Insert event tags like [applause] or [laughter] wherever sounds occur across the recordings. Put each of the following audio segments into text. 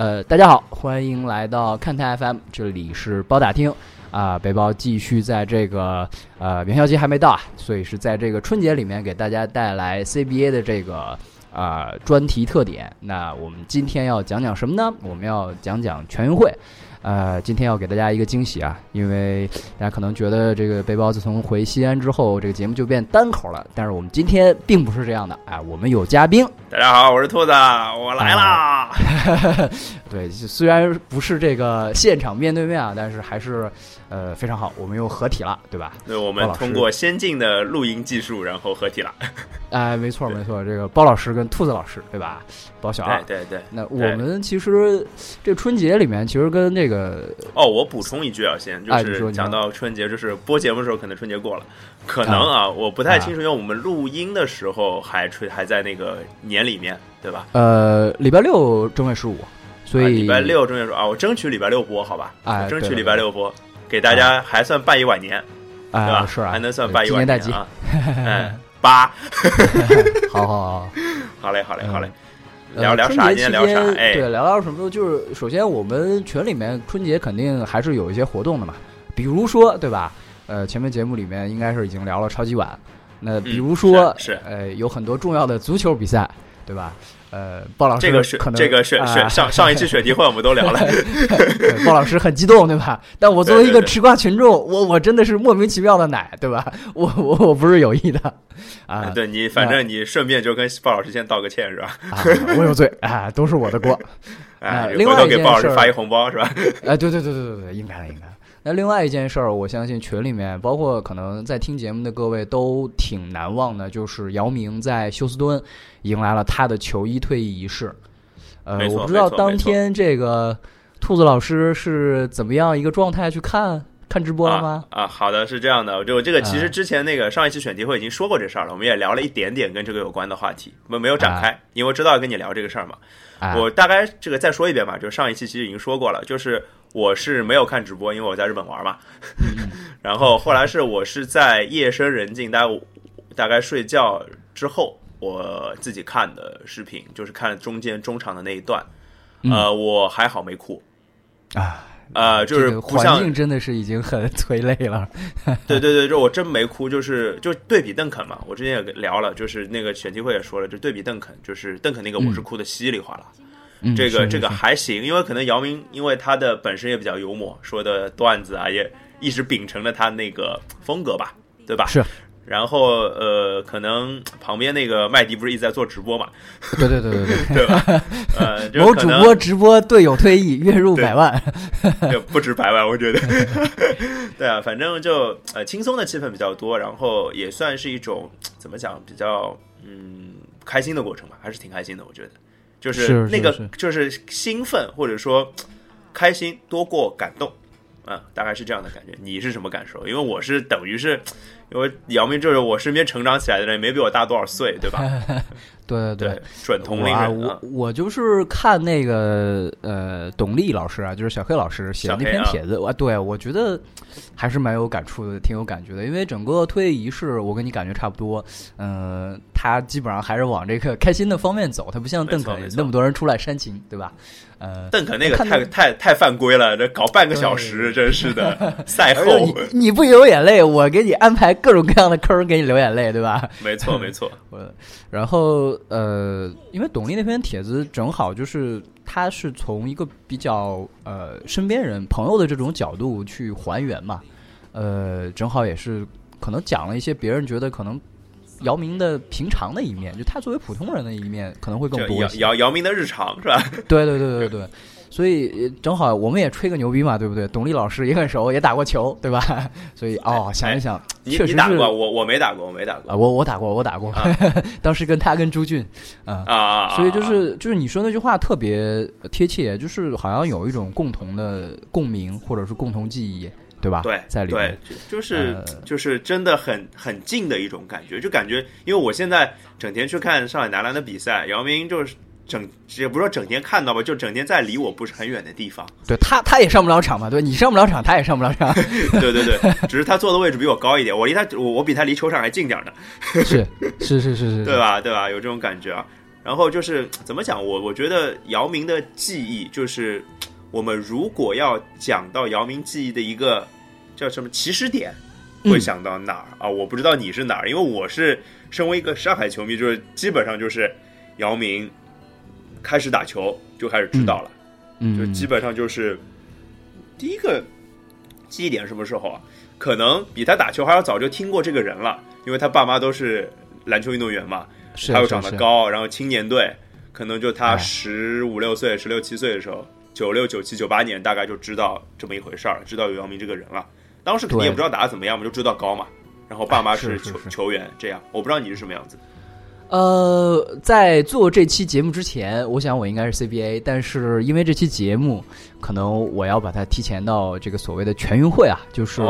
呃，大家好，欢迎来到看台 FM，这里是包打听啊。北包继续在这个呃元宵节还没到啊，所以是在这个春节里面给大家带来 CBA 的这个啊专题特点。那我们今天要讲讲什么呢？我们要讲讲全运会。呃，今天要给大家一个惊喜啊，因为大家可能觉得这个背包自从回西安之后，这个节目就变单口了。但是我们今天并不是这样的，哎，我们有嘉宾。大家好，我是兔子，我来啦。[laughs] 对，虽然不是这个现场面对面啊，但是还是呃非常好，我们又合体了，对吧？对，我们通过先进的录音技术，然后合体了。[laughs] 哎，没错没错，这个包老师跟兔子老师，对吧？包小二，对对对。那我们其实这春节里面，其实跟这个哦，我补充一句啊，先就是讲到春节，就是播节目的时候，可能春节过了，可能啊，我不太清楚，因为我们录音的时候还春还在那个年里面，对吧？呃，礼拜六正月十五，所以礼拜六正月说啊，我争取礼拜六播，好吧？哎，争取礼拜六播，给大家还算拜一晚年，对吧？是啊，还能算拜一晚年啊。嗯，[laughs] 八，好 [laughs] 好好，[laughs] 好嘞，好嘞，好嘞。聊聊啥？今天聊啥？哎，对，聊聊什么？就是首先，我们群里面春节肯定还是有一些活动的嘛，比如说，对吧？呃，前面节目里面应该是已经聊了超级碗，那比如说，是呃，有很多重要的足球比赛，对吧？呃，鲍老师这个是可能这个选选上上一期选题会我们都聊了，[laughs] 鲍老师很激动，对吧？[laughs] 但我作为一个吃瓜群众，我我真的是莫名其妙的奶，对吧？[laughs] 我我我不是有意的啊！对你，反正你顺便就跟鲍老师先道个歉，是吧？我有罪啊，都是我的锅。啊，另外给鲍老师发一红包，是吧？哎，对对对对对对，应该的应该。那另外一件事儿，我相信群里面，包括可能在听节目的各位都挺难忘的，就是姚明在休斯敦迎来了他的球衣退役仪式。呃，我不知道当天这个兔子老师是怎么样一个状态去看看直播了吗？啊，好的，是这样的，就这个其实之前那个上一期选题会已经说过这事儿了，我们也聊了一点点跟这个有关的话题，我们没有展开，因为我知道要跟你聊这个事儿嘛。我大概这个再说一遍吧，就上一期其实已经说过了，就是。我是没有看直播，因为我在日本玩嘛。[laughs] 然后后来是我是在夜深人静，大概大概睡觉之后，我自己看的视频，就是看中间中场的那一段。呃，我还好没哭啊，呃，就是环境真的是已经很催泪了。[laughs] 对对对，就我真没哭，就是就对比邓肯嘛。我之前也聊了，就是那个选题会也说了，就对比邓肯，就是邓肯那个我是哭的稀里哗啦。这个这个还行，因为可能姚明，因为他的本身也比较幽默，说的段子啊，也一直秉承了他那个风格吧，对吧？是。然后呃，可能旁边那个麦迪不是一直在做直播嘛？对对对对对，对 [laughs] 吧？[laughs] 呃，某主播直播队友退役，月入百万，就不止百万，我觉得。[laughs] 对啊，反正就呃轻松的气氛比较多，然后也算是一种怎么讲，比较嗯开心的过程吧，还是挺开心的，我觉得。就是那个，就是兴奋或者说开心多过感动，啊，大概是这样的感觉。你是什么感受？因为我是等于是，因为姚明就是我身边成长起来的人，没比我大多少岁，对吧？[laughs] 对对对，准同龄人。我我就是看那个呃，董丽老师啊，就是小黑老师写的那篇帖子，我对我觉得还是蛮有感触的，挺有感觉的。因为整个退役仪式，我跟你感觉差不多。嗯，他基本上还是往这个开心的方面走，他不像邓肯那么多人出来煽情，对吧？呃，邓肯那个太太太犯规了，这搞半个小时，真是的。[laughs] 赛后你不流眼泪，我给你安排各种各样的坑给你流眼泪，对吧？没错，没错。[laughs] 我然后呃，因为董丽那篇帖子正好就是他是从一个比较呃身边人朋友的这种角度去还原嘛，呃，正好也是可能讲了一些别人觉得可能。姚明的平常的一面，就他作为普通人的一面，可能会更多。姚姚明的日常是吧？对对对对对，所以正好我们也吹个牛逼嘛，对不对？董力老师也很熟，也打过球，对吧？[laughs] 所以哦，想一想，确实打过，我我没打过，我没打过啊，我我打过，我打过，[laughs] 当时跟他跟朱俊啊啊，所以就是就是你说那句话特别贴切，就是好像有一种共同的共鸣，或者是共同记忆。对吧？对，在里面，就是就是真的很很近的一种感觉，就感觉，因为我现在整天去看上海男篮的比赛，姚明就是整也不是说整天看到吧，就整天在离我不是很远的地方。对他，他也上不了场嘛，对你上不了场，他也上不了场。[laughs] 对对对，只是他坐的位置比我高一点，我离他我我比他离球场还近点呢。是是是是是，对吧？对吧？有这种感觉啊。然后就是怎么讲，我我觉得姚明的记忆，就是我们如果要讲到姚明记忆的一个叫什么起始点，会想到哪儿啊？我不知道你是哪儿，因为我是身为一个上海球迷，就是基本上就是姚明开始打球就开始知道了，嗯，就基本上就是第一个记忆点什么时候啊？可能比他打球还要早就听过这个人了，因为他爸妈都是篮球运动员嘛。他又长得高，然后青年队可能就他十五六岁、十六七岁的时候，九六、九七、九八年大概就知道这么一回事儿，知道有姚明这个人了。当时肯定也不知道打的怎么样嘛，就知道高嘛。然后爸妈是球球员，这样我不知道你是什么样子。呃，在做这期节目之前，我想我应该是 CBA，但是因为这期节目，可能我要把它提前到这个所谓的全运会啊，就是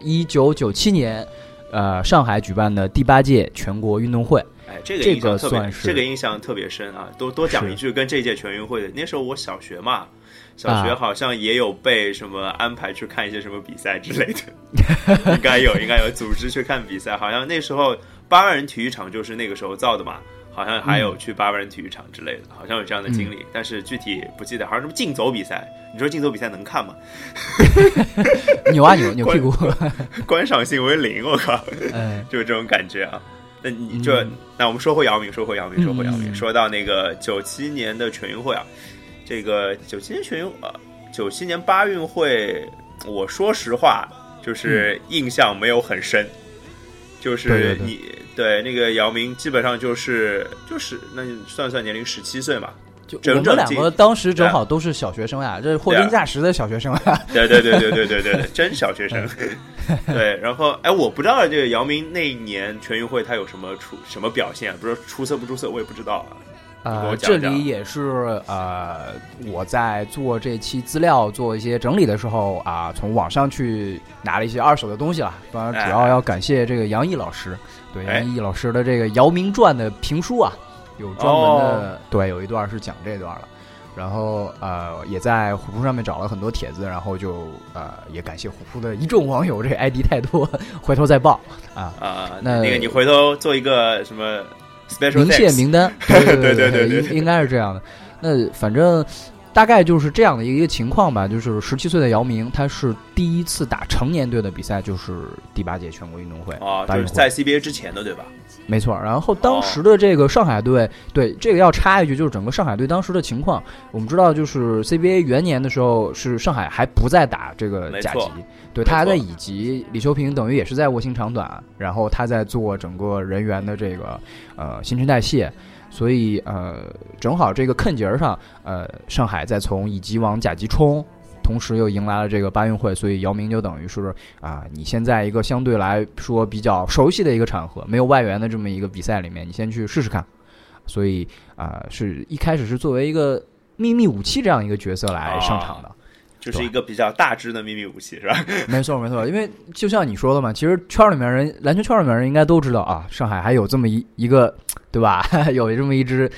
一九九七年，呃，上海举办的第八届全国运动会。哎，这个印象特别，这个印象特别深啊！多多讲一句，跟这届全运会的，那时候我小学嘛，小学好像也有被什么安排去看一些什么比赛之类的，[laughs] 应该有，应该有组织去看比赛。好像那时候八万人体育场就是那个时候造的嘛，好像还有去八万人体育场之类的，好像有这样的经历，但是具体不记得。好像什么竞走比赛，你说竞走比赛能看吗？[laughs] 扭啊扭，扭屁股，[laughs] 观赏性为零，我靠，就是这种感觉啊。那你就那我们说回姚明，说回姚明，说回姚明，说到那个九七年的全运会啊，这个九七年全运呃九七年八运会，我说实话就是印象没有很深，就是你对那个姚明基本上就是就是那你算算年龄十七岁嘛。就我们两个当时正好都是小学生呀，这是货真价实的小学生啊！对对对对对对对，真小学生。[laughs] 对，然后哎，我不知道这个姚明那一年全运会他有什么出什么表现，不是出色不出色，我也不知道啊。呃，这里也是呃，我在做这期资料做一些整理的时候啊，从网上去拿了一些二手的东西了。当然，主要要感谢这个杨毅老师，对杨毅老师的这个《姚明传》的评书啊。有专门的，对，有一段是讲这段了，然后呃，也在虎扑上面找了很多帖子，然后就呃，也感谢虎扑的一众网友，这 ID 太多，[laughs] 回头再报啊啊，那那个你回头做一个什么 special 明谢名单，[laughs] 对对对对对，应该是这样的。那反正。大概就是这样的一个情况吧，就是十七岁的姚明，他是第一次打成年队的比赛，就是第八届全国运动会啊，就是在 CBA 之前的，对吧？没错。然后当时的这个上海队，对这个要插一句，就是整个上海队当时的情况，我们知道，就是 CBA 元年的时候，是上海还不在打这个甲级，对他还在乙级，李秋平等于也是在卧薪尝胆，然后他在做整个人员的这个呃新陈代谢。所以，呃，正好这个坎节儿上，呃，上海在从乙级往甲级冲，同时又迎来了这个八运会，所以姚明就等于是啊，你现在一个相对来说比较熟悉的一个场合，没有外援的这么一个比赛里面，你先去试试看。所以啊，是一开始是作为一个秘密武器这样一个角色来上场的。就是一个比较大只的秘密武器，是吧？[laughs] 没错，没错。因为就像你说的嘛，其实圈里面人，篮球圈里面人应该都知道啊，上海还有这么一一个，对吧？[laughs] 有这么一支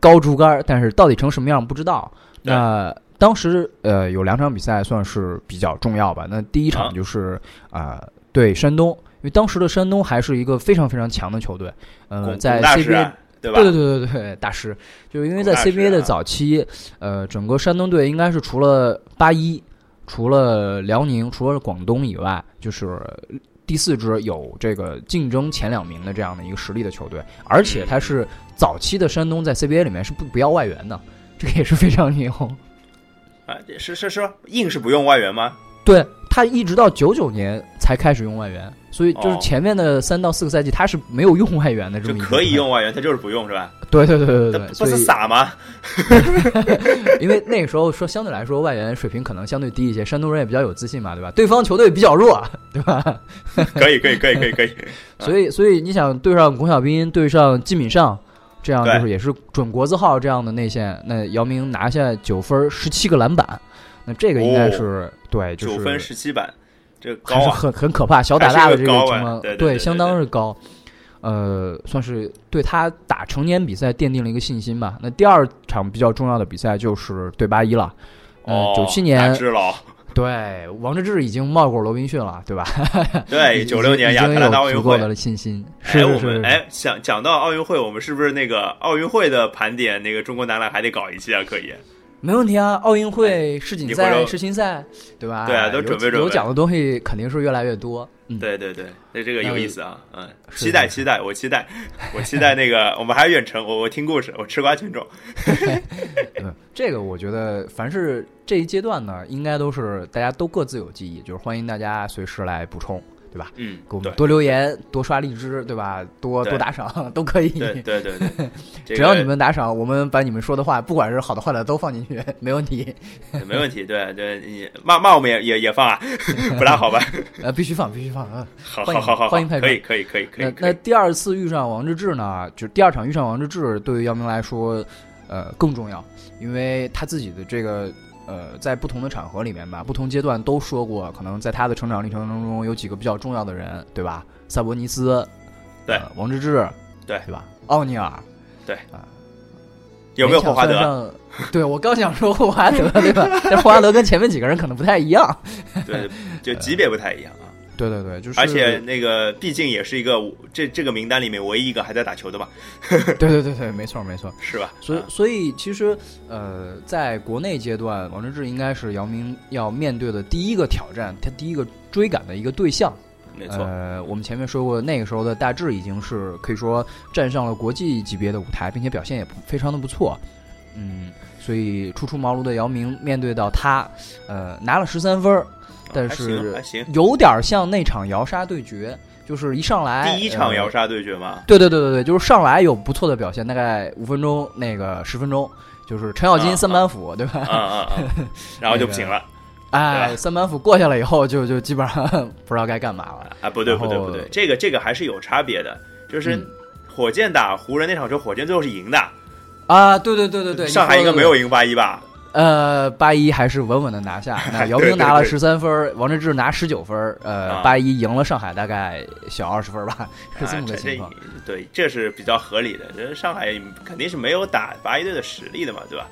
高竹竿，但是到底成什么样不知道。那当时呃有两场比赛算是比较重要吧。那第一场就是啊对山东，因为当时的山东还是一个非常非常强的球队，呃，在 CBA。对对对对对，大师，就是因为在 CBA 的早期，呃，整个山东队应该是除了八一、除了辽宁、除了广东以外，就是第四支有这个竞争前两名的这样的一个实力的球队，而且他是早期的山东在 CBA 里面是不不要外援的，这个也是非常牛。啊，是是是，硬是不用外援吗？对他一直到九九年才开始用外援。所以就是前面的三到四个赛季，他是没有用外援的，就可以用外援，他就是不用，是吧？对对对对对，不是傻吗？[laughs] [laughs] 因为那个时候说相对来说外援水平可能相对低一些，山东人也比较有自信嘛，对吧？对方球队比较弱，[laughs] 对吧？可以可以可以可以可以。所以所以你想对上巩晓彬，对上金敏尚，这样就是也是准国字号这样的内线，那姚明拿下九分十七个篮板，那这个应该是对，就是九分十七板。这高啊，很很可怕，小打大的这个情况，对，相当是高，呃，算是对他打成年比赛奠定了一个信心吧。那第二场比较重要的比赛就是对八一了，哦，九七年，对，王治郅已经冒过罗宾逊了，对吧？对，九六年亚特兰大奥运会的信心。哎，我们哎，想讲到奥运会，我们是不是那个奥运会的盘点？那个中国男篮还得搞一期啊？可以。没问题啊，奥运会世锦赛、世青赛，对吧？对啊，都准备准备。有奖的东西肯定是越来越多。嗯对对对，那这个有意思啊，嗯，期待期待，我期待，我期待那个，[laughs] 我们还远程，我我听故事，我吃瓜群众。[laughs] 嗯，这个我觉得，凡是这一阶段呢，应该都是大家都各自有记忆，就是欢迎大家随时来补充。对吧？嗯，给我们多留言，多刷荔枝，对吧？多多打赏 [laughs] 都可以。对对对对，[laughs] 只要你们打赏，我们把你们说的话，不管是好的坏的，都放进去，[laughs] 没问题。没问题，对对，你骂骂我们也也也放啊，不大好吧？呃，必须放，必须放啊！好，好，好，好，欢迎派可以，可以，可以，可以。那第二次遇上王治郅呢？就第二场遇上王治郅，对于姚明来说，呃，更重要，因为他自己的这个。呃，在不同的场合里面吧，不同阶段都说过，可能在他的成长历程当中有几个比较重要的人，对吧？萨博尼斯，对，王治郅，对，对吧？奥尼尔，对啊，有没有霍华德？[laughs] 对，我刚想说霍华德，对吧？但霍华德跟前面几个人可能不太一样，对，就级别不太一样。对对对，就是而且那个毕竟也是一个这这个名单里面唯一一个还在打球的吧？[laughs] 对对对对，没错没错，是吧？所以所以其实呃，在国内阶段，王治郅应该是姚明要面对的第一个挑战，他第一个追赶的一个对象。没错，呃，我们前面说过，那个时候的大致已经是可以说站上了国际级别的舞台，并且表现也非常的不错。嗯，所以初出茅庐的姚明面对到他，呃，拿了十三分。但是有点像那场摇杀对决，就是一上来第一场摇杀对决嘛？对对对对对，就是上来有不错的表现，大概五分钟那个十分钟，就是程咬金三板斧，对吧？啊啊啊！[laughs] 然后就不行了，哎，三板斧过下来以后，就就基本上不知道该干嘛了。[laughs] 啊，不对不对不对，这个这个还是有差别的，就是火箭打湖人那场球，火箭最后是赢的啊！对对对对对，上海应该没有赢八一吧？呃，八一还是稳稳的拿下。[laughs] 那姚明拿了十三分，王治郅拿十九分。呃，八一赢了上海，大概小二十分吧，[laughs] 是这么个情况。对，这是比较合理的。这上海肯定是没有打八一队的实力的嘛，对吧？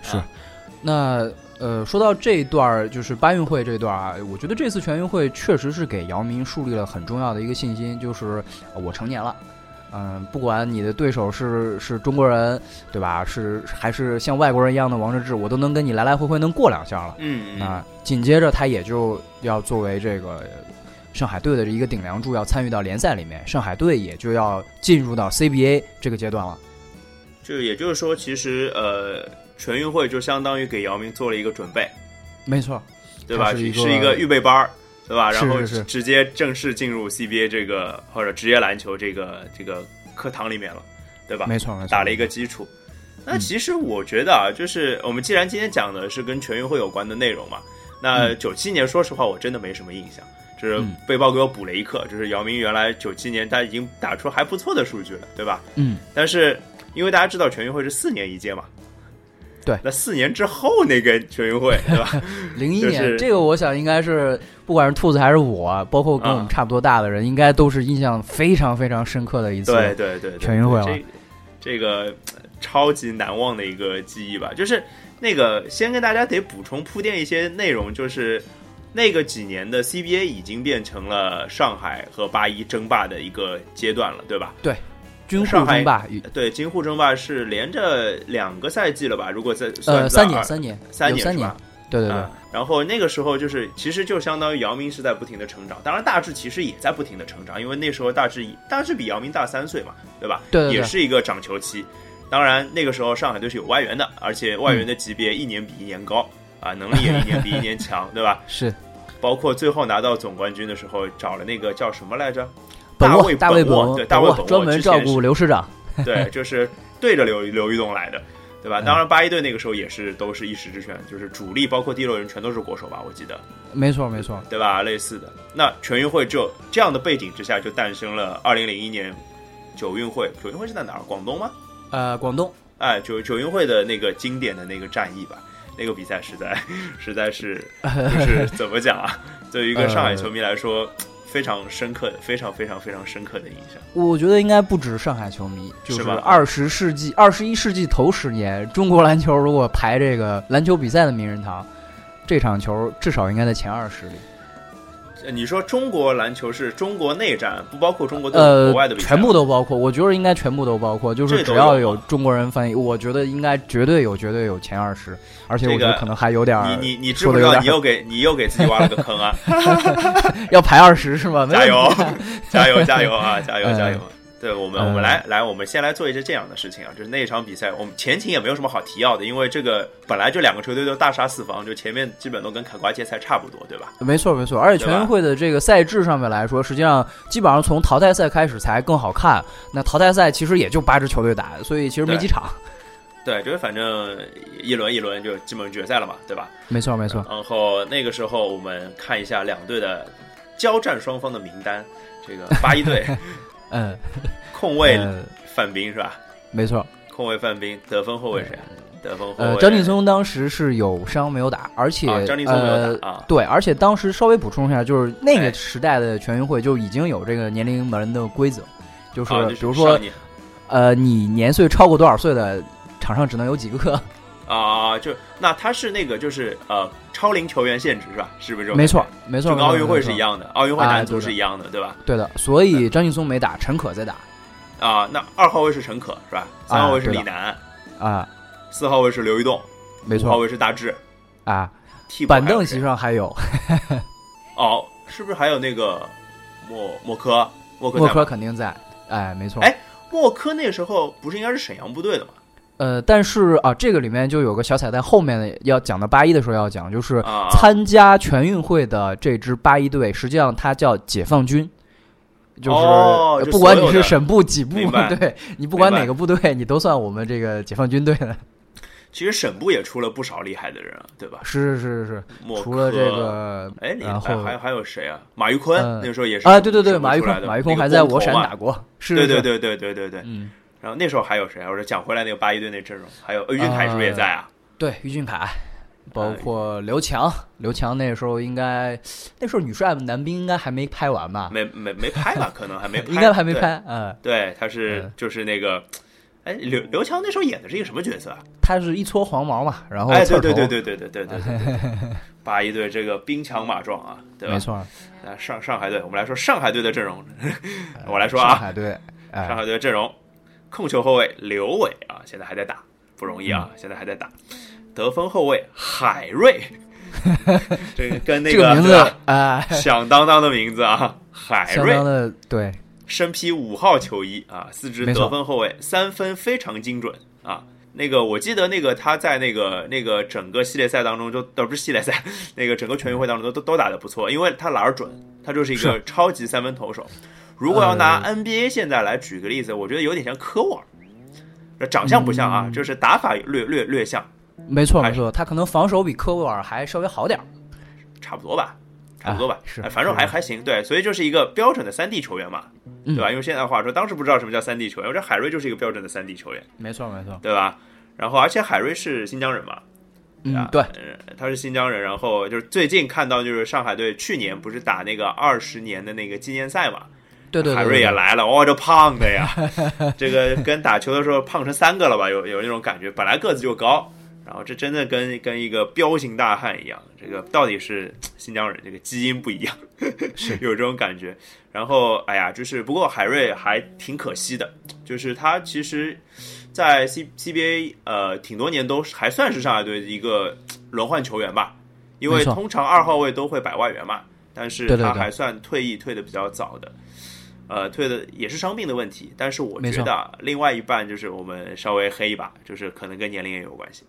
是。那呃，说到这一段就是八运会这段啊，我觉得这次全运会确实是给姚明树立了很重要的一个信心，就是我成年了。嗯，不管你的对手是是中国人，对吧？是还是像外国人一样的王治郅，我都能跟你来来回回能过两下了。嗯，啊紧接着他也就要作为这个上海队的一个顶梁柱，要参与到联赛里面，上海队也就要进入到 CBA 这个阶段了。就也就是说，其实呃，全运会就相当于给姚明做了一个准备，没错，对吧？是一个预备班儿。对吧？然后是直接正式进入 CBA 这个或者职业篮球这个这个课堂里面了，对吧？没错，没错，打了一个基础。那其实我觉得啊，就是我们既然今天讲的是跟全运会有关的内容嘛，那九七年说实话我真的没什么印象，就是背包给我补了一课，就是姚明原来九七年他已经打出还不错的数据了，对吧？嗯。但是因为大家知道全运会是四年一届嘛。对，那四年之后那个全运会，对吧？[laughs] 零一年，这个我想应该是，不管是兔子还是我，包括跟我们差不多大的人，应该都是印象非常非常深刻的一次，对对对，全运会了。这个超级难忘的一个记忆吧，就是那个先跟大家得补充铺垫一些内容，就是那个几年的 CBA 已经变成了上海和八一争霸的一个阶段了，对吧？对。军沪争霸，对，京沪争霸是连着两个赛季了吧？如果在呃三年三年三年三年，对对对。然后那个时候就是，其实就相当于姚明是在不停的成长，当然大志其实也在不停的成长，因为那时候大志大致比姚明大三岁嘛，对吧？对，也是一个长球期。当然那个时候上海队是有外援的，而且外援的级别一年比一年高啊，能力也一年比一年强，[laughs] 对吧？是，包括最后拿到总冠军的时候，找了那个叫什么来着？大卫大卫本对大卫本专门照顾刘师长。[laughs] 对，就是对着刘刘玉栋来的，对吧？当然，八一队那个时候也是都是一时之选，就是主力包括第六人全都是国手吧？我记得，没错没错，对吧？类似的，那全运会就这样的背景之下，就诞生了二零零一年九运会。九运会是在哪儿？广东吗？呃，广东。哎，九九运会的那个经典的那个战役吧，那个比赛实在实在是 [laughs] 就是怎么讲啊？对于一个上海球迷来说。[laughs] 非常深刻的，非常非常非常深刻的印象。我觉得应该不止上海球迷，就是二十世纪、二十一世纪头十年，中国篮球如果排这个篮球比赛的名人堂，这场球至少应该在前二十里。你说中国篮球是中国内战，不包括中国呃国外的比赛，全部都包括。我觉得应该全部都包括，就是只要有中国人翻译，我觉得应该绝对有，绝对有前二十。而且我觉得可能还有点儿。你你你知不知道？你又给你又给自己挖了个坑啊！[laughs] 要排二十是吗？加油，[laughs] 加油，加油啊！加油，加油！对我们，我们来来，我们先来做一些这样的事情啊，就是那一场比赛，我们前情也没有什么好提要的，因为这个本来就两个球队都大杀四方，就前面基本都跟砍瓜切菜差不多，对吧？没错，没错。而且全运会的这个赛制上面来说，实际上基本上从淘汰赛开始才更好看。那淘汰赛其实也就八支球队打，所以其实没几场。[laughs] 对，就是反正一轮一轮就基本决赛了嘛，对吧？没错，没错。然后那个时候我们看一下两队的交战双方的名单，这个八一队。[laughs] 嗯，控卫范冰是吧？没错，控卫范冰，得分后卫谁？得分后卫。呃，张劲松当时是有伤没有打，而且张劲松没有打啊。对，而且当时稍微补充一下，就是那个时代的全运会就已经有这个年龄门的规则，就是比如说，呃，你年岁超过多少岁的，场上只能有几个。啊，就那他是那个就是呃超龄球员限制是吧？是不是？没错，没错，跟奥运会是一样的，奥运会男足是一样的，对吧？对的，所以张劲松没打，陈可在打。啊，那二号位是陈可是吧？三号位是李楠啊，四号位是刘玉栋，没错，五号位是大志啊。替板凳席上还有 [laughs] 哦，是不是还有那个莫莫科？莫科莫科肯定在，哎，没错。哎，莫科那时候不是应该是沈阳部队的吗？呃，但是啊，这个里面就有个小彩蛋，后面的要讲到八一的时候要讲，就是参加全运会的这支八一队，实际上它叫解放军，就是不管你是省部几部，[laughs] 对你不管哪个部队，你都算我们这个解放军队的。[laughs] 其实省部也出了不少厉害的人，对吧？是是是是，除了这个，哎，然后还还有谁啊？马玉坤那个时候也是啊，对对对，马玉坤，马玉坤还在我省打过，是，对对对对对对对，嗯。然后那时候还有谁啊？我说讲回来那个八一队那阵容，还有于俊凯是不是也在啊？对，于俊凯，包括刘强，刘强那时候应该那时候女帅男兵应该还没拍完吧？没没没拍吧？可能还没，[laughs] 应该还没拍。嗯，对，他是就是那个，哎，刘刘强那时候演的是一个什么角色啊？他是一撮黄毛嘛，然后哎，对对对对对对对对对，[laughs] 八一队这个兵强马壮啊，对吧？没错。那上上海队，我们来说上海队的阵容，我来说啊，上海队，上海队阵容。控球后卫刘伟啊，现在还在打，不容易啊，现在还在打。得分后卫海瑞，[laughs] 这个跟那个名字啊，[laughs] 响当当的名字啊，海瑞的对，身披五号球衣啊，四支得分后卫，三分非常精准啊。那个我记得那个他在那个那个整个系列赛当中，就都不是系列赛，[laughs] 那个整个全运会当中都都都打得不错，因为他篮儿准，他就是一个超级三分投手。如果要拿 NBA 现在来举个例子，我觉得有点像科沃尔，长相不像啊，就是打法略略略像。没错没错，他可能防守比科沃尔还稍微好点儿，差不多吧，差不多吧，是，反正还还行。对，所以就是一个标准的三 D 球员嘛，对吧？用现在话说，当时不知道什么叫三 D 球员，我觉得海瑞就是一个标准的三 D 球员。没错没错，对吧？然后而且海瑞是新疆人嘛，嗯，对，他是新疆人。然后就是最近看到，就是上海队去年不是打那个二十年的那个纪念赛嘛。对对，海瑞也来了，哇，这胖的呀，这个跟打球的时候胖成三个了吧？有有那种感觉，本来个子就高，然后这真的跟跟一个彪形大汉一样。这个到底是新疆人，这个基因不一样，是 [laughs] 有这种感觉。然后，哎呀，就是不过海瑞还挺可惜的，就是他其实，在 C CBA 呃挺多年都还算是上海队的一个轮换球员吧，因为通常二号位都会摆外援嘛，但是他还算退役退的比较早的。呃，退的也是伤病的问题，但是我觉得另外一半就是我们稍微黑一把，就是可能跟年龄也有关系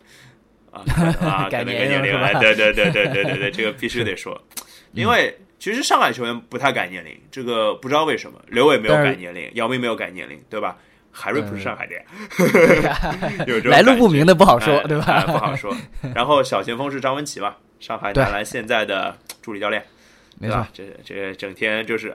啊啊，可能 [laughs] 跟年龄，对对对对对对对，这个必须得说，[laughs] 因为其实上海球员不太改年龄，这个不知道为什么，刘伟没有改年龄，姚明没有改年龄，对吧？海瑞不是上海的，[laughs] 有来路不明的不好说，对吧？不好说。然后小前锋是张文琪吧，上海男篮现在的助理教练，没错，这这整天就是。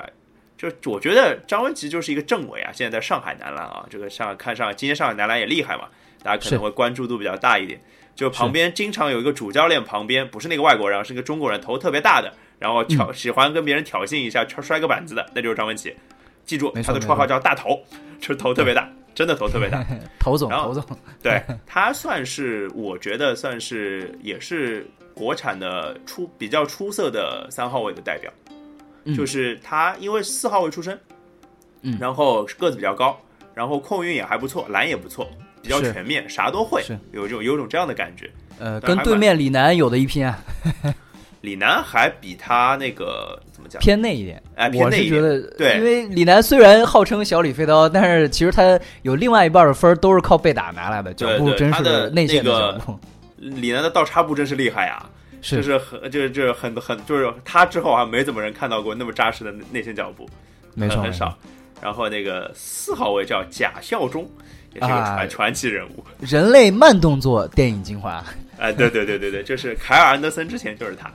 就我觉得张文琪就是一个政委啊，现在在上海男篮啊，这个上看上今天上海男篮也厉害嘛，大家可能会关注度比较大一点。就旁边经常有一个主教练，旁边不是那个外国人，是个中国人，头特别大的，然后挑喜欢跟别人挑衅一下，摔个板子的，那就是张文琪。记住他的绰号叫大头，[laughs] 就是头特别大，真的头特别大。[laughs] 头总，头总，对 [laughs] 他算是我觉得算是也是国产的出比较出色的三号位的代表，嗯就是他因为四号位出身，嗯然后个子比较高，然后控运也还不错，篮也不错，比较全面，啥都会是，有种有种这样的感觉。呃，跟对面李楠有的一拼啊，[laughs] 李楠还比他那个怎么讲？偏内一点。哎偏我内一点是觉得，对因为李楠虽然号称小李飞刀，但是其实他有另外一半的分儿都是靠被打拿来的，脚步真对他的是内线的那个脚步。李楠的倒插步真是厉害呀，就是。是很就是就是很很就是他之后好像没怎么人看到过那么扎实的内线脚步，没错，很很少。然后那个四号位叫贾孝忠，也是个啊传传奇人物。人类慢动作电影精华，[laughs] 哎，对对对对对，就是凯尔安德森之前就是他，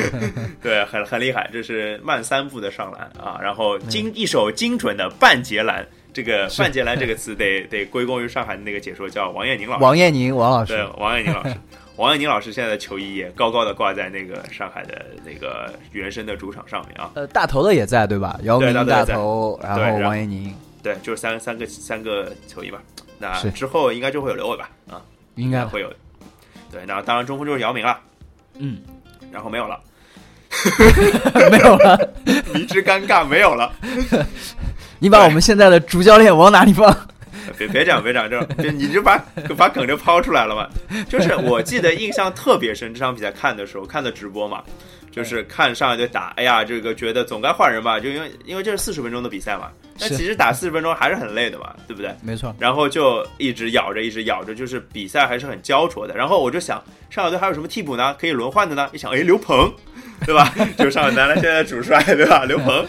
[laughs] 对，很很厉害，这是慢三步的上篮啊，然后精一手精准的半截篮，这个半截篮这个 [laughs] 词得得归功于上海的那个解说叫王彦宁老师，王彦宁王老师。对师，王彦宁老师，王彦宁老师现在的球衣也高高的挂在那个上海的那个原生的主场上面啊，呃，大头的也在对吧？姚明大头然后对王彦宁，对，就是三三个三个球衣吧，那之后应该就会有刘伟吧，啊，应该会有，对，那当然中锋就是姚明了，嗯，然后没有了。[laughs] 没有了。[laughs] 迷之尴尬没有了。[laughs] 你把我们现在的主教练往哪里放？[laughs] 别别讲别讲，这就你就把把梗就抛出来了嘛。就是我记得印象特别深，这场比赛看的时候看的直播嘛，就是看上海队打，哎呀，这个觉得总该换人吧，就因为因为这是四十分钟的比赛嘛，但其实打四十分钟还是很累的嘛，对不对？没错，然后就一直咬着，一直咬着，就是比赛还是很焦灼的。然后我就想，上海队还有什么替补呢？可以轮换的呢？一想，哎，刘鹏，对吧？[laughs] 就是上海男篮现在主帅，对吧？刘鹏，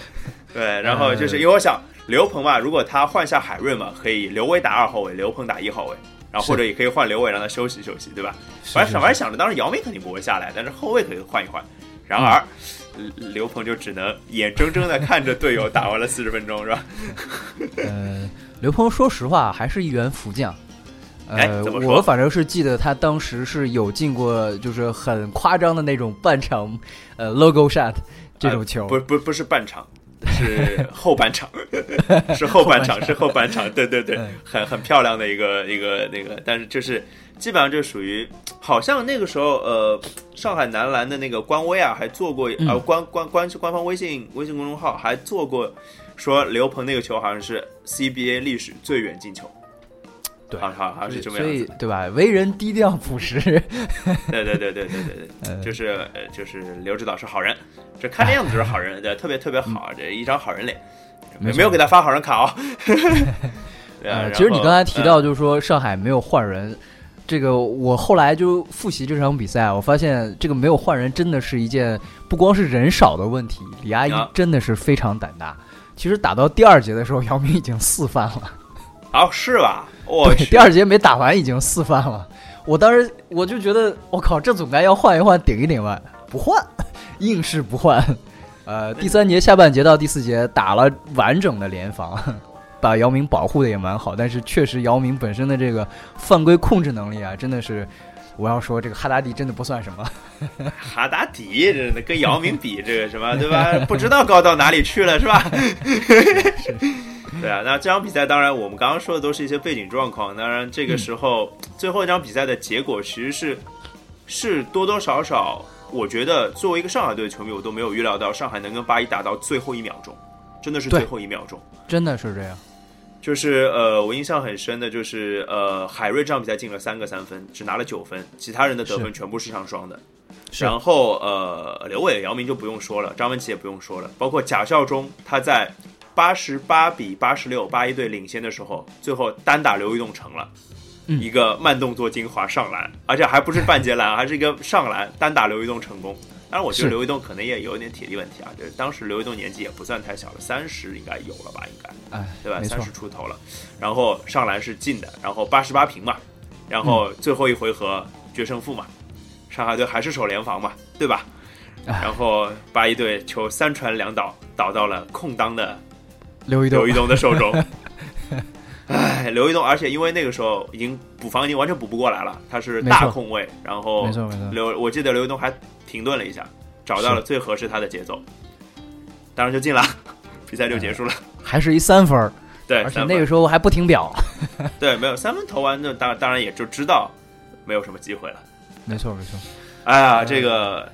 对。然后就是因为我想，刘鹏嘛，如果他换下海瑞嘛，可以刘威打二号位，刘鹏打一号位，然后或者也可以换刘伟让他休息休息，对吧？反正想反正想着，当时姚明肯定不会下来，但是后卫可以换一换。然而，嗯刘鹏就只能眼睁睁的看着队友打完了四十分钟，[laughs] 是吧？呃，刘鹏说实话还是一员福将。呃，哎怎么说我反正是记得他当时是有进过，就是很夸张的那种半场，呃，logo shot 这种球。不不不是半场，是后半场，[laughs] 是后半场，是后半场，对对对嗯，很很漂亮的一个一个那个，但是就是基本上就属于，好像那个时候呃，上海男篮的那个官微啊，还做过嗯。呃官官官官方微信微信公众号还做过，说刘鹏那个球好像是 CBA 历史最远进球，对好好好像是这么所以样，对吧？为人低调朴实。[laughs] 对对对对对对 [laughs] 就是呃，就是刘指导是好人，这看这样子就是好人，[laughs] 对，特别特别好，这一张好人脸，没没有给他发好人卡哦。对啊，呃，其实你刚才提嗯到，就是说上海没有换人，这个我后来就复习这场比赛，我发现这个没有换人真的是一件不光是人少的问题，李阿姨啊真的是非常胆大。其实打到第二节的时候，姚明已经四犯了，哦，是吧？我对，第二节没打完已经四犯了。我当时我就觉得，我靠，这总该要换一换，顶一顶吧，不换，[laughs] 硬是不换。呃，第三节下半节到第四节打了完整的联防，[laughs] 把姚明保护的也蛮好，但是确实姚明本身的这个犯规控制能力啊，真的是，我要说这个哈达迪真的不算什么。[laughs] 哈达迪这跟姚明比，这个什么对吧？不知道高到哪里去了，是吧？[laughs] 对啊，那这场比赛当然我们刚刚说的都是一些背景状况，当然这个时候、最后一场比赛的结果其实是是多多少少，我觉得作为一个上海队的球迷，我都没有预料到上海能跟八一打到最后一秒钟，真的是最后一秒钟。真的是这样。就是呃，我印象很深的就是呃，海瑞这场比赛进了三个三分，只拿了九分，其他人的得分全部是上双的。然后呃，刘伟、姚明就不用说了，张文琪也不用说了，包括贾孝忠，他在八十八比八十六八一队领先的时候，最后单打刘玉栋成了。嗯一个慢动作精华上篮，而且还不是半截篮，还是一个上篮单打刘玉栋成功。当然，我觉得刘玉栋可能也有一点体力问题啊，就是当时刘玉栋年纪也不算太小了，三十应该有了吧，应该。哎，对吧？三十出头了，然后上篮是进的，然后八十八平嘛，然后最后一回合决胜负嘛，上海队还是守联防嘛，对吧？哎然后八一队球三传两倒，倒到了空当的刘一东刘一东的手中。[laughs] 唉，刘一东，而且因为那个时候已经补防已经完全补不过来了，他是大空位，然后没错没错，刘我记得刘一东还停顿了一下，找到了最合适他的节奏，当然就进了，[laughs] 比赛就结束了。还是一三分，对，而且那个时候还不停表。[laughs] 对，没有三分投完，就当当然也就知道没有什么机会了。没错没错。哎呀，这个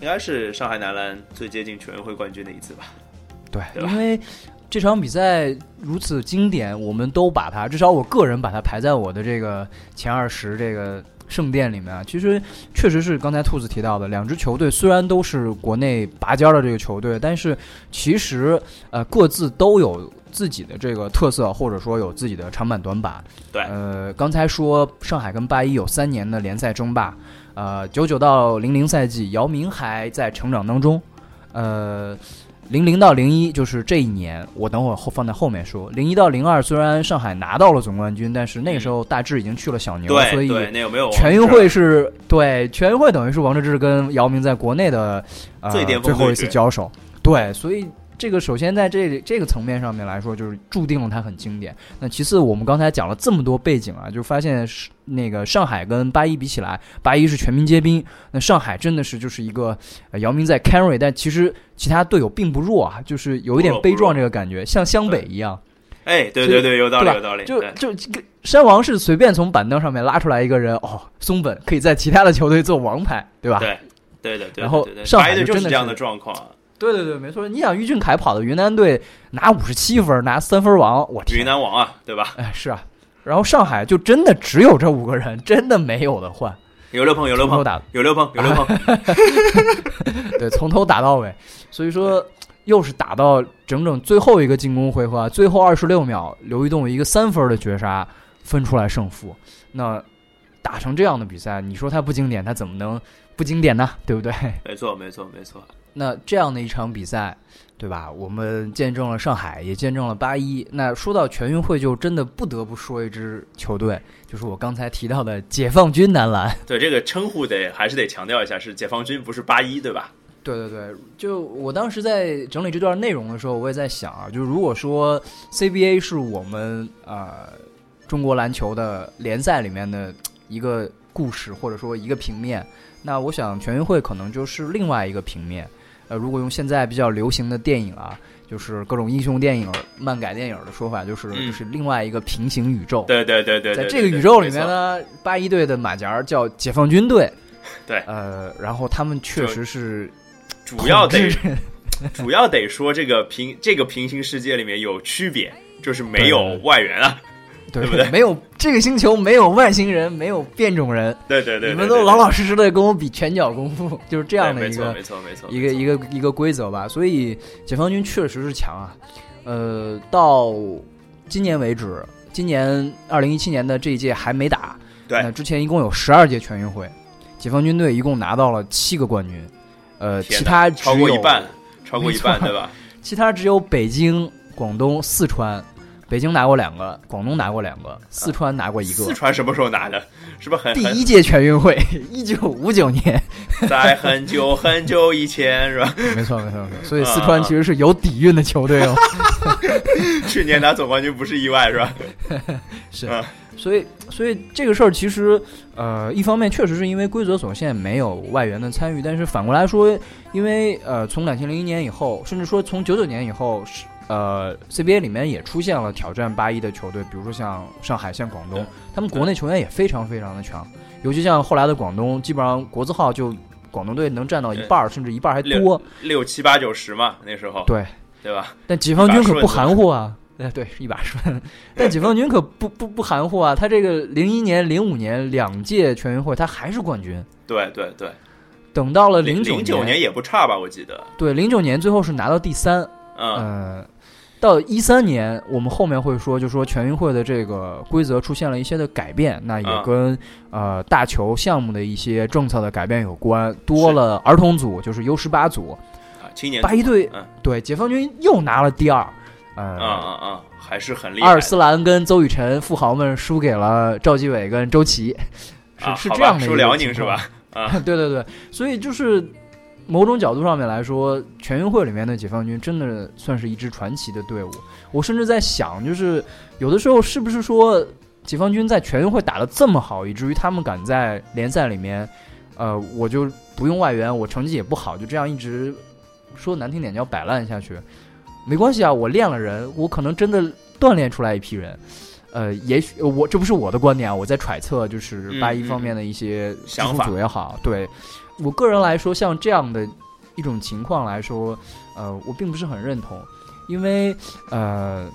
应该是上海男篮最接近全运会冠军的一次吧？对，因为这场比赛如此经典，我们都把它，至少我个人把它排在我的这个前二十这个圣殿里面啊。其实确实是刚才兔子提到的，两支球队虽然都是国内拔尖的这个球队，但是其实呃各自都有。自己的这个特色，或者说有自己的长板短板。对，呃，刚才说上海跟八一有三年的联赛争霸，呃，九九到零零赛季，姚明还在成长当中，呃，零零到零一就是这一年，我等会儿后放在后面说。零一到零二虽然上海拿到了总冠军，但是那个时候大致已经去了小牛，所以没有全运会是对全运会等于是王治郅跟姚明在国内的呃最后一次交手，对，所以。这个首先在这这个层面上面来说，就是注定了它很经典。那其次，我们刚才讲了这么多背景啊，就发现是那个上海跟八一比起来，八一是全民皆兵，那上海真的是就是一个姚明在 carry，但其实其他队友并不弱啊，就是有一点悲壮这个感觉，像湘北一样。哎，对对对，有道理，有道理。就就这个山王是随便从板凳上面拉出来一个人，哦，松本可以在其他的球队做王牌，对吧？对，对的。然后上海就是这样的状况。对对对，没错。你想于俊凯跑到云南队拿五十七分，拿三分王，我天云南王啊，对吧？哎，是啊。然后上海就真的只有这五个人，真的没有的换。有刘鹏，有刘鹏打，有刘鹏，有刘鹏。对，从头打到尾。所以说，又是打到整整最后一个进攻回合，最后二十六秒，刘玉栋一个三分的绝杀分出来胜负。那打成这样的比赛，你说他不经典，他怎么能不经典呢？对不对？[laughs] 没错，没错，没错。那这样的一场比赛，对吧？我们见证了上海，也见证了八一。那说到全运会，就真的不得不说一支球队，就是我刚才提到的解放军男篮。[laughs] 对这个称呼得还是得强调一下，是解放军，不是八一，对吧？对对对，就我当时在整理这段内容的时候，我也在想啊，就是如果说 CBA 是我们啊中国篮球的联赛里面的一个故事，或者说一个平面，那我想全运会可能就是另外一个平面。呃，如果用现在比较流行的电影啊，就是各种英雄电影、漫改电影的说法，就是就是另外一个平行宇宙。对对对对，在这个宇宙里面呢，八一队的马甲叫解放军队。[laughs] 对，呃，然后他们确实是主要得 [laughs] 主要得说这个平这个平行世界里面有区别，就是没有外援啊。对不对？没有这个星球，没有外星人，没有变种人。对对对，你们都老老实实的跟我比拳脚功夫，[laughs] 就是这样的一个没错没错一个一个一个规则吧。所以解放军确实是强啊。呃，到今年为止，今年二零一七年的这一届还没打。对，那之前一共有十二届全运会，解放军队一共拿到了七个冠军。呃，其他超过一半，超过一半对吧？[laughs] 其他只有北京、广东、四川。北京拿过两个，广东拿过两个，四川拿过一个。四川什么时候拿的？[laughs] 是不是很第一届全运会？[laughs] 一九五九年，在很久很久以前，是吧？[laughs] 没错，没错，没错。所以四川其实是有底蕴的球队哦。去年拿总冠军不是意外，是吧？是。所以，所以这个事儿其实，呃，一方面确实是因为规则所限，没有外援的参与。但是反过来说，因为呃，从两千零一年以后，甚至说从九九年以后是。呃，CBA 里面也出现了挑战八一的球队，比如说像上海、像广东，他们国内球员也非常非常的强，尤其像后来的广东，基本上国字号就广东队能占到一半，甚至一半还多，六七八九十嘛，那时候对对吧？但解放军可不含糊啊，哎对，一把顺，但解放军可不不不含糊啊，他这个零一年、零五年两届全运会他还是冠军，对对对，等到了零九年也不差吧，我记得，对，零九年最后是拿到第三，嗯。到一三年，我们后面会说，就说全运会的这个规则出现了一些的改变，那也跟呃大球项目的一些政策的改变有关，多了儿童组，就是 U 十八组，啊，青年八一队，对，解放军又拿了第二，呃，啊啊啊，还是很厉害。阿尔斯兰跟邹雨辰富豪们输给了赵继伟跟周琦，是是这样的，输辽宁是吧？啊，[laughs] 对对对，所以就是。某种角度上面来说，全运会里面的解放军真的算是一支传奇的队伍。我甚至在想，就是有的时候是不是说解放军在全运会打得这么好，以至于他们敢在联赛里面，呃，我就不用外援，我成绩也不好，就这样一直说难听点叫摆烂下去，没关系啊，我练了人，我可能真的锻炼出来一批人。呃，也许我这不是我的观点啊，我在揣测，就是八一方面的一些想法也好，对。我个人来说，像这样的一种情况来说，呃，我并不是很认同，因为呃，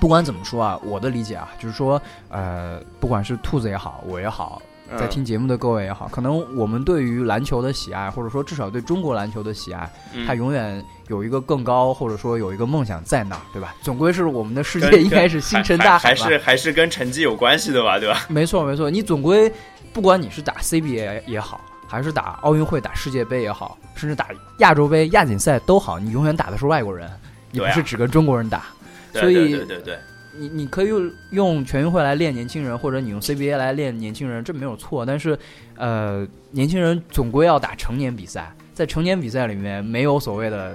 不管怎么说啊，我的理解啊，就是说，呃，不管是兔子也好，我也好。在听节目的各位也好，可能我们对于篮球的喜爱，或者说至少对中国篮球的喜爱，它永远有一个更高，或者说有一个梦想在那儿，对吧？总归是我们的世界应该是星辰大海，还是还是跟成绩有关系的吧，对吧？没错没错，你总归不管你是打 CBA 也好，还是打奥运会、打世界杯也好，甚至打亚洲杯、亚锦赛都好，你永远打的是外国人，你不是只跟中国人打，所以对对对。你你可以用用全运会来练年轻人，或者你用 CBA 来练年轻人，这没有错。但是，呃，年轻人总归要打成年比赛，在成年比赛里面，没有所谓的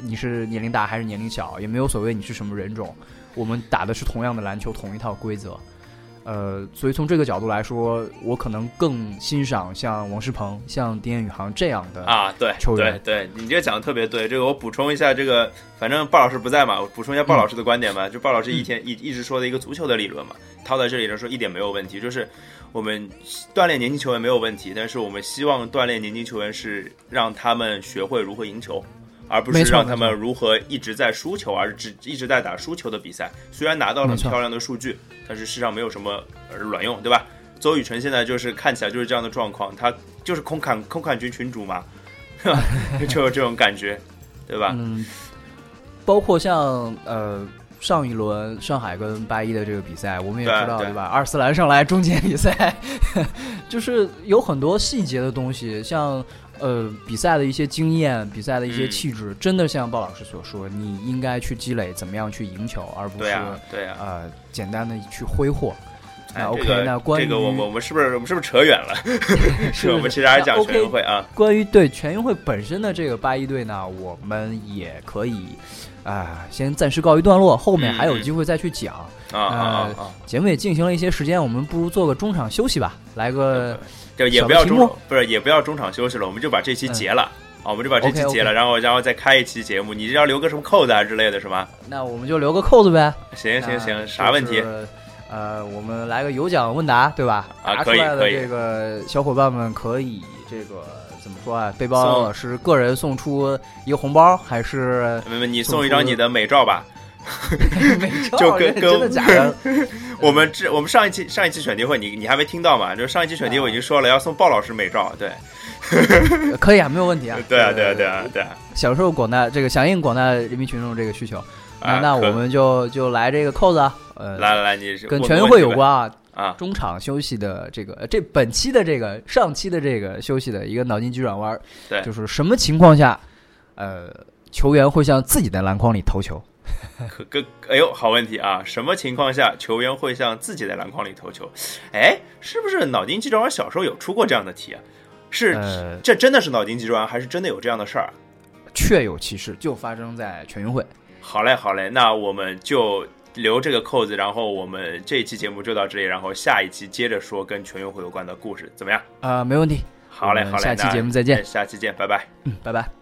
你是年龄大还是年龄小，也没有所谓你是什么人种，我们打的是同样的篮球，同一套规则。呃，所以从这个角度来说，我可能更欣赏像王诗鹏、像丁彦雨航这样的啊，对球员。对，对你这个讲的特别对。这个我补充一下，这个反正鲍老师不在嘛，我补充一下鲍老师的观点嘛。就鲍老师一天一一直说的一个足球的理论嘛，套在这里来说一点没有问题。就是我们锻炼年轻球员没有问题，但是我们希望锻炼年轻球员是让他们学会如何赢球。而不是让他们如何一直在输球，而只一直在打输球的比赛。虽然拿到了漂亮的数据，但是世上没有什么卵用，对吧？邹雨辰现在就是看起来就是这样的状况，他就是空砍空砍群群主嘛，[laughs] [laughs] 就有这种感觉，对吧？嗯。包括像呃上一轮上海跟八一的这个比赛，我们也知道对吧？二次篮上来终结比赛，[laughs] 就是有很多细节的东西，像。呃，比赛的一些经验，比赛的一些气质，真的像鲍老师所说，你应该去积累，怎么样去赢球，而不是对啊，呃，简单的去挥霍。那 OK，那关于这个，我我们是不是我们是不是扯远了？[laughs] [laughs] 是我们其实还是讲全运会啊。关于对全运会本身的这个八一队呢，我们也可以啊，先暂时告一段落，后面还有机会再去讲啊啊啊！节目也进行了一些时间，我们不如做个中场休息吧，来个。就也不要中不是也不要中场休息了，我们就把这期结了啊，我们就把这期结了，然后然后再开一期节目。你是要留个什么扣子啊之类的是吗？那我们就留个扣子呗。行行行，啥问题？呃，我们来个有奖问答，对吧？啊，可以可以。这个小伙伴们可以这个怎么说啊？背包老师个人送出一个红包，还是？没没，你送一张你的美照吧。[laughs] 就跟跟真的假的？我们这我们上一期上一期选题会，你你还没听到嘛？就上一期选题我已经说了，要送鲍老师美照，对，[laughs] 可以啊，没有问题啊。[laughs] 对啊，对啊，对啊，对啊，享受广大这个响应广大人民群众这个需求。那那我们就就来这个扣子，呃，来来来，你跟全运会有关啊啊，中场休息的这个这本期的这个上期的这个休息的一个脑筋急转弯，对，就是什么情况下，呃，球员会向自己的篮筐里投球？[laughs] 可个哎呦，好问题啊！什么情况下球员会向自己的篮筐里投球？哎，是不是脑筋急转弯小时候有出过这样的题啊？是，这真的是脑筋急转弯，还是真的有这样的事儿？确有其事，就发生在全运会。好嘞，好嘞，那我们就留这个扣子，然后我们这一期节目就到这里，然后下一期接着说跟全运会有关的故事，怎么样？啊，没问题。好嘞，好嘞，下期节目再见。下期见，拜拜。嗯，拜拜。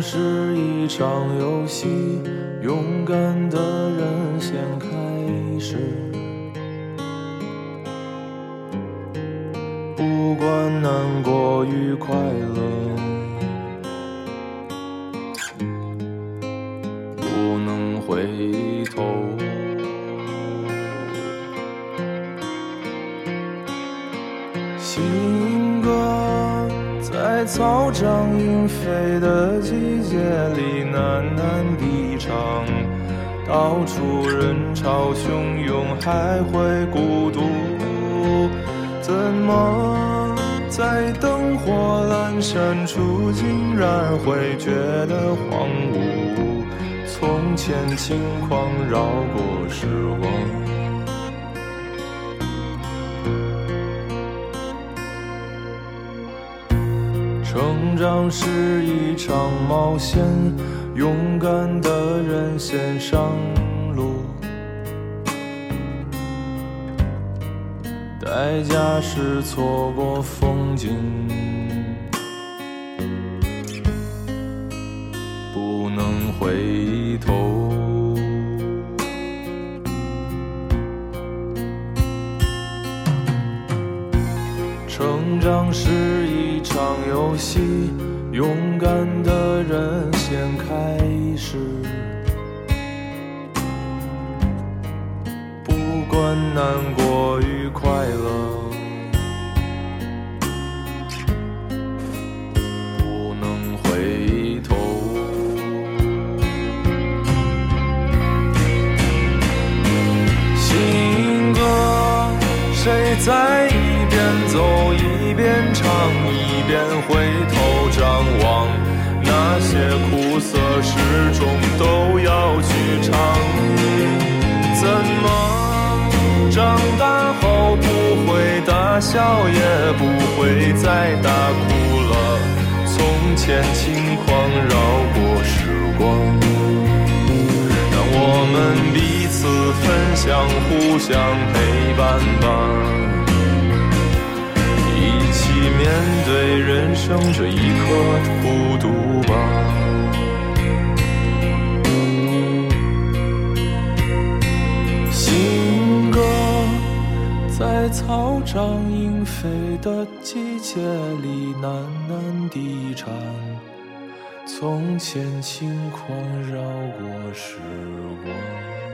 是一场游戏，勇敢的人先开始。轻狂绕过时光。成长是一场冒险，勇敢的人先上路，代价是错过风景，不能回头。长是一场游戏，勇敢的人先开始。不管难过与快乐，不能回头。新歌，谁在一边走？一边回头张望，那些苦涩始终都要去尝。怎么长大后不会大笑，也不会再大哭了？从前轻狂绕过时光，让我们彼此分享，互相陪伴吧。为人生这一刻孤独吧。新歌在草长莺飞的季节里喃喃地唱，从前轻狂绕过时光。